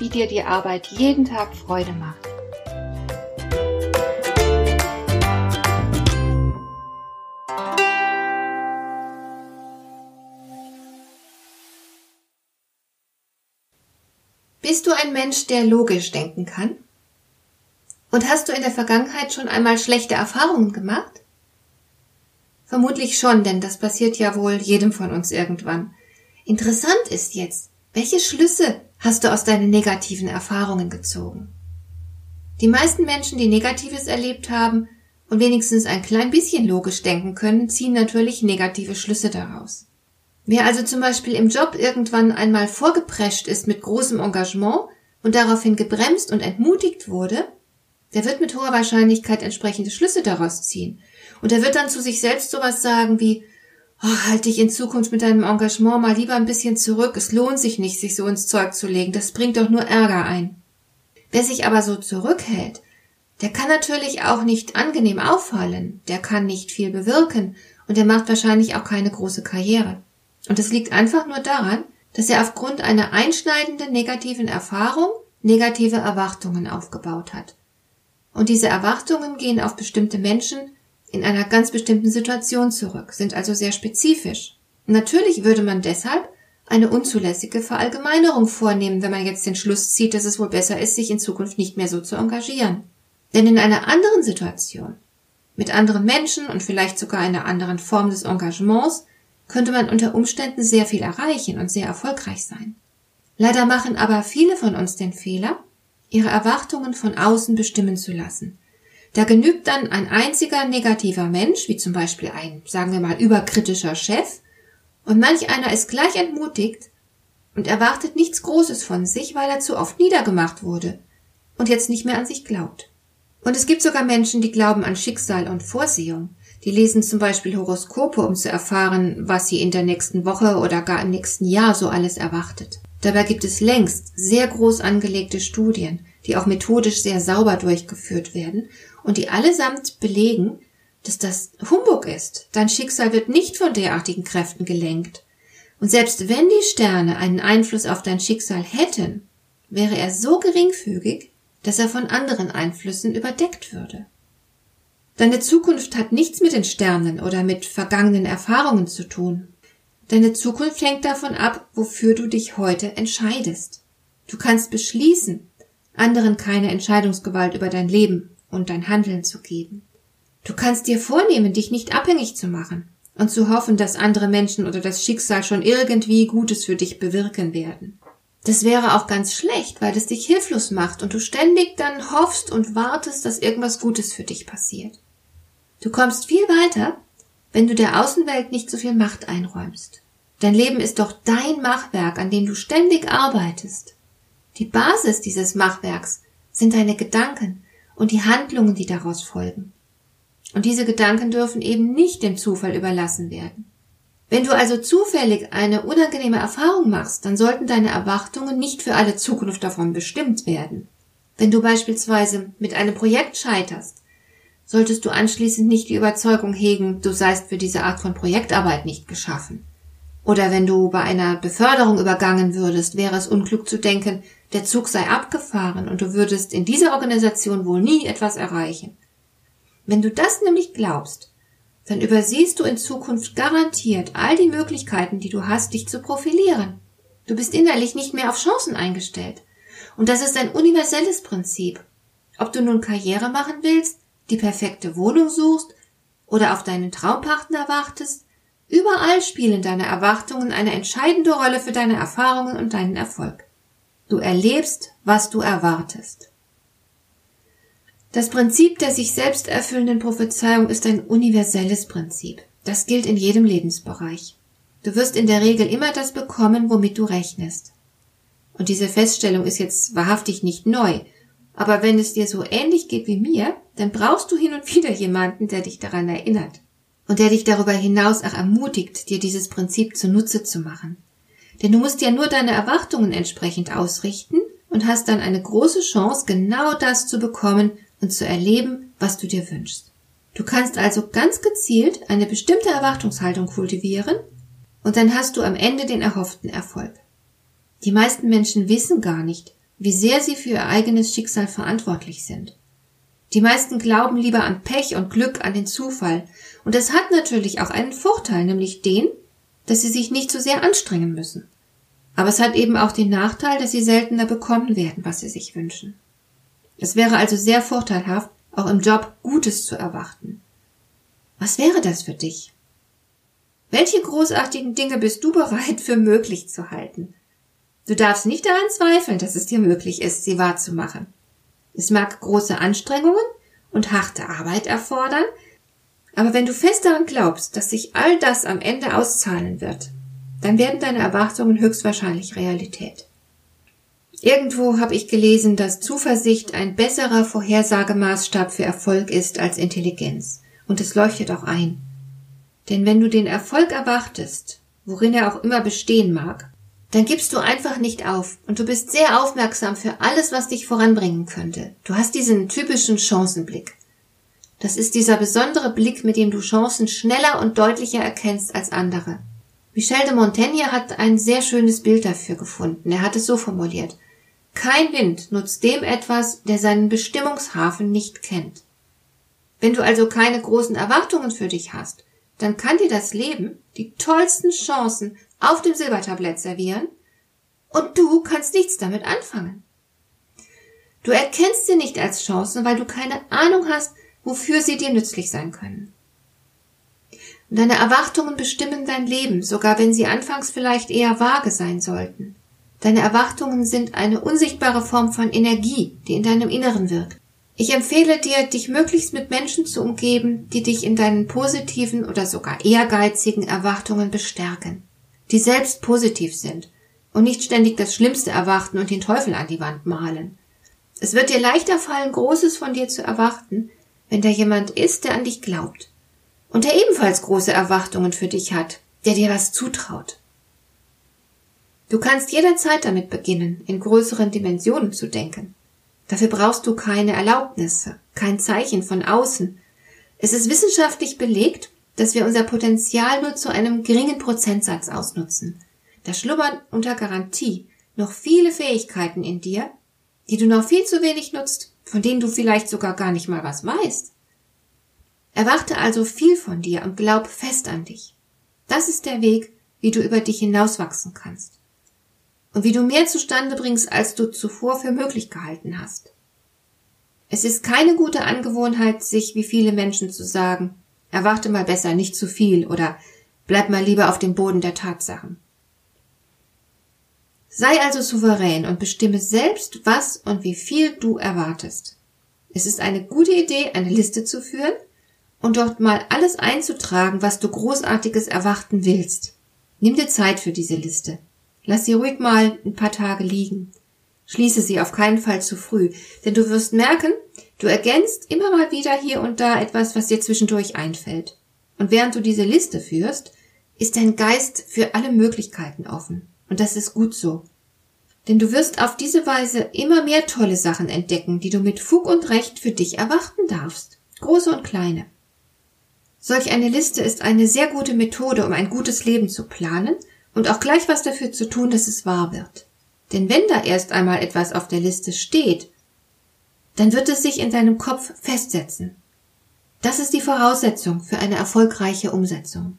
wie dir die Arbeit jeden Tag Freude macht. Bist du ein Mensch, der logisch denken kann? Und hast du in der Vergangenheit schon einmal schlechte Erfahrungen gemacht? Vermutlich schon, denn das passiert ja wohl jedem von uns irgendwann. Interessant ist jetzt, welche Schlüsse hast du aus deinen negativen Erfahrungen gezogen? Die meisten Menschen, die Negatives erlebt haben und wenigstens ein klein bisschen logisch denken können, ziehen natürlich negative Schlüsse daraus. Wer also zum Beispiel im Job irgendwann einmal vorgeprescht ist mit großem Engagement und daraufhin gebremst und entmutigt wurde, der wird mit hoher Wahrscheinlichkeit entsprechende Schlüsse daraus ziehen. Und er wird dann zu sich selbst sowas sagen wie, oh, halt dich in Zukunft mit deinem Engagement mal lieber ein bisschen zurück. Es lohnt sich nicht, sich so ins Zeug zu legen. Das bringt doch nur Ärger ein. Wer sich aber so zurückhält, der kann natürlich auch nicht angenehm auffallen. Der kann nicht viel bewirken und der macht wahrscheinlich auch keine große Karriere. Und es liegt einfach nur daran, dass er aufgrund einer einschneidenden negativen Erfahrung negative Erwartungen aufgebaut hat. Und diese Erwartungen gehen auf bestimmte Menschen in einer ganz bestimmten Situation zurück, sind also sehr spezifisch. Natürlich würde man deshalb eine unzulässige Verallgemeinerung vornehmen, wenn man jetzt den Schluss zieht, dass es wohl besser ist, sich in Zukunft nicht mehr so zu engagieren. Denn in einer anderen Situation, mit anderen Menschen und vielleicht sogar einer anderen Form des Engagements, könnte man unter Umständen sehr viel erreichen und sehr erfolgreich sein. Leider machen aber viele von uns den Fehler, ihre Erwartungen von außen bestimmen zu lassen da genügt dann ein einziger negativer Mensch, wie zum Beispiel ein, sagen wir mal, überkritischer Chef, und manch einer ist gleich entmutigt und erwartet nichts Großes von sich, weil er zu oft niedergemacht wurde und jetzt nicht mehr an sich glaubt. Und es gibt sogar Menschen, die glauben an Schicksal und Vorsehung. Die lesen zum Beispiel Horoskope, um zu erfahren, was sie in der nächsten Woche oder gar im nächsten Jahr so alles erwartet. Dabei gibt es längst sehr groß angelegte Studien, die auch methodisch sehr sauber durchgeführt werden und die allesamt belegen, dass das Humbug ist. Dein Schicksal wird nicht von derartigen Kräften gelenkt. Und selbst wenn die Sterne einen Einfluss auf dein Schicksal hätten, wäre er so geringfügig, dass er von anderen Einflüssen überdeckt würde. Deine Zukunft hat nichts mit den Sternen oder mit vergangenen Erfahrungen zu tun. Deine Zukunft hängt davon ab, wofür du dich heute entscheidest. Du kannst beschließen, anderen keine Entscheidungsgewalt über dein Leben und dein Handeln zu geben. Du kannst dir vornehmen, dich nicht abhängig zu machen und zu hoffen, dass andere Menschen oder das Schicksal schon irgendwie Gutes für dich bewirken werden. Das wäre auch ganz schlecht, weil es dich hilflos macht und du ständig dann hoffst und wartest, dass irgendwas Gutes für dich passiert. Du kommst viel weiter, wenn du der Außenwelt nicht so viel Macht einräumst. Dein Leben ist doch dein Machwerk, an dem du ständig arbeitest. Die Basis dieses Machwerks sind deine Gedanken, und die Handlungen, die daraus folgen. Und diese Gedanken dürfen eben nicht dem Zufall überlassen werden. Wenn du also zufällig eine unangenehme Erfahrung machst, dann sollten deine Erwartungen nicht für alle Zukunft davon bestimmt werden. Wenn du beispielsweise mit einem Projekt scheiterst, solltest du anschließend nicht die Überzeugung hegen, du seist für diese Art von Projektarbeit nicht geschaffen. Oder wenn du bei einer Beförderung übergangen würdest, wäre es unklug zu denken, der Zug sei abgefahren und du würdest in dieser Organisation wohl nie etwas erreichen. Wenn du das nämlich glaubst, dann übersiehst du in Zukunft garantiert all die Möglichkeiten, die du hast, dich zu profilieren. Du bist innerlich nicht mehr auf Chancen eingestellt. Und das ist ein universelles Prinzip. Ob du nun Karriere machen willst, die perfekte Wohnung suchst oder auf deinen Traumpartner wartest, überall spielen deine Erwartungen eine entscheidende Rolle für deine Erfahrungen und deinen Erfolg. Du erlebst, was du erwartest. Das Prinzip der sich selbst erfüllenden Prophezeiung ist ein universelles Prinzip. Das gilt in jedem Lebensbereich. Du wirst in der Regel immer das bekommen, womit du rechnest. Und diese Feststellung ist jetzt wahrhaftig nicht neu. Aber wenn es dir so ähnlich geht wie mir, dann brauchst du hin und wieder jemanden, der dich daran erinnert. Und der dich darüber hinaus auch ermutigt, dir dieses Prinzip zunutze zu machen. Denn du musst ja nur deine Erwartungen entsprechend ausrichten und hast dann eine große Chance, genau das zu bekommen und zu erleben, was du dir wünschst. Du kannst also ganz gezielt eine bestimmte Erwartungshaltung kultivieren und dann hast du am Ende den erhofften Erfolg. Die meisten Menschen wissen gar nicht, wie sehr sie für ihr eigenes Schicksal verantwortlich sind. Die meisten glauben lieber an Pech und Glück, an den Zufall. Und es hat natürlich auch einen Vorteil, nämlich den, dass sie sich nicht so sehr anstrengen müssen. Aber es hat eben auch den Nachteil, dass sie seltener bekommen werden, was sie sich wünschen. Es wäre also sehr vorteilhaft, auch im Job Gutes zu erwarten. Was wäre das für dich? Welche großartigen Dinge bist du bereit für möglich zu halten? Du darfst nicht daran zweifeln, dass es dir möglich ist, sie wahrzumachen. Es mag große Anstrengungen und harte Arbeit erfordern, aber wenn du fest daran glaubst, dass sich all das am Ende auszahlen wird, dann werden deine Erwartungen höchstwahrscheinlich Realität. Irgendwo habe ich gelesen, dass Zuversicht ein besserer Vorhersagemaßstab für Erfolg ist als Intelligenz. Und es leuchtet auch ein. Denn wenn du den Erfolg erwartest, worin er auch immer bestehen mag, dann gibst du einfach nicht auf und du bist sehr aufmerksam für alles, was dich voranbringen könnte. Du hast diesen typischen Chancenblick. Das ist dieser besondere Blick, mit dem du Chancen schneller und deutlicher erkennst als andere. Michel de Montaigne hat ein sehr schönes Bild dafür gefunden. Er hat es so formuliert. Kein Wind nutzt dem etwas, der seinen Bestimmungshafen nicht kennt. Wenn du also keine großen Erwartungen für dich hast, dann kann dir das Leben die tollsten Chancen auf dem Silbertablett servieren und du kannst nichts damit anfangen. Du erkennst sie nicht als Chancen, weil du keine Ahnung hast, wofür sie dir nützlich sein können. Deine Erwartungen bestimmen dein Leben, sogar wenn sie anfangs vielleicht eher vage sein sollten. Deine Erwartungen sind eine unsichtbare Form von Energie, die in deinem Inneren wirkt. Ich empfehle dir, dich möglichst mit Menschen zu umgeben, die dich in deinen positiven oder sogar ehrgeizigen Erwartungen bestärken, die selbst positiv sind und nicht ständig das Schlimmste erwarten und den Teufel an die Wand malen. Es wird dir leichter fallen, Großes von dir zu erwarten, wenn da jemand ist, der an dich glaubt und der ebenfalls große Erwartungen für dich hat, der dir was zutraut. Du kannst jederzeit damit beginnen, in größeren Dimensionen zu denken. Dafür brauchst du keine Erlaubnisse, kein Zeichen von außen. Es ist wissenschaftlich belegt, dass wir unser Potenzial nur zu einem geringen Prozentsatz ausnutzen. Da schlummern unter Garantie noch viele Fähigkeiten in dir, die du noch viel zu wenig nutzt, von denen du vielleicht sogar gar nicht mal was weißt. Erwarte also viel von dir und glaub fest an dich. Das ist der Weg, wie du über dich hinauswachsen kannst und wie du mehr zustande bringst, als du zuvor für möglich gehalten hast. Es ist keine gute Angewohnheit, sich wie viele Menschen zu sagen, erwarte mal besser nicht zu viel oder bleib mal lieber auf dem Boden der Tatsachen. Sei also souverän und bestimme selbst, was und wie viel du erwartest. Es ist eine gute Idee, eine Liste zu führen und dort mal alles einzutragen, was du großartiges erwarten willst. Nimm dir Zeit für diese Liste. Lass sie ruhig mal ein paar Tage liegen. Schließe sie auf keinen Fall zu früh, denn du wirst merken, du ergänzt immer mal wieder hier und da etwas, was dir zwischendurch einfällt. Und während du diese Liste führst, ist dein Geist für alle Möglichkeiten offen. Und das ist gut so. Denn du wirst auf diese Weise immer mehr tolle Sachen entdecken, die du mit Fug und Recht für dich erwarten darfst. Große und kleine. Solch eine Liste ist eine sehr gute Methode, um ein gutes Leben zu planen und auch gleich was dafür zu tun, dass es wahr wird. Denn wenn da erst einmal etwas auf der Liste steht, dann wird es sich in deinem Kopf festsetzen. Das ist die Voraussetzung für eine erfolgreiche Umsetzung.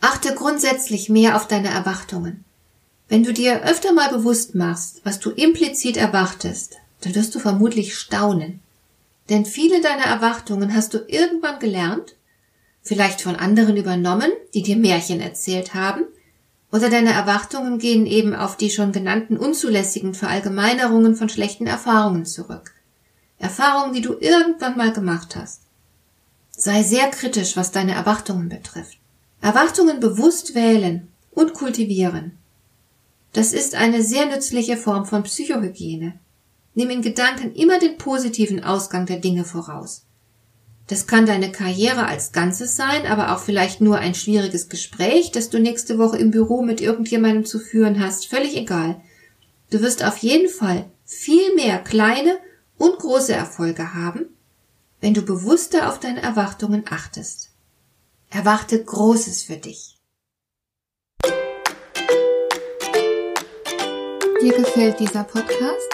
Achte grundsätzlich mehr auf deine Erwartungen. Wenn du dir öfter mal bewusst machst, was du implizit erwartest, dann wirst du vermutlich staunen. Denn viele deiner Erwartungen hast du irgendwann gelernt, vielleicht von anderen übernommen, die dir Märchen erzählt haben, oder deine Erwartungen gehen eben auf die schon genannten unzulässigen Verallgemeinerungen von schlechten Erfahrungen zurück. Erfahrungen, die du irgendwann mal gemacht hast. Sei sehr kritisch, was deine Erwartungen betrifft. Erwartungen bewusst wählen und kultivieren. Das ist eine sehr nützliche Form von Psychohygiene. Nimm in Gedanken immer den positiven Ausgang der Dinge voraus. Das kann deine Karriere als Ganzes sein, aber auch vielleicht nur ein schwieriges Gespräch, das du nächste Woche im Büro mit irgendjemandem zu führen hast, völlig egal. Du wirst auf jeden Fall viel mehr kleine und große Erfolge haben, wenn du bewusster auf deine Erwartungen achtest. Erwarte Großes für dich. Dir gefällt dieser Podcast?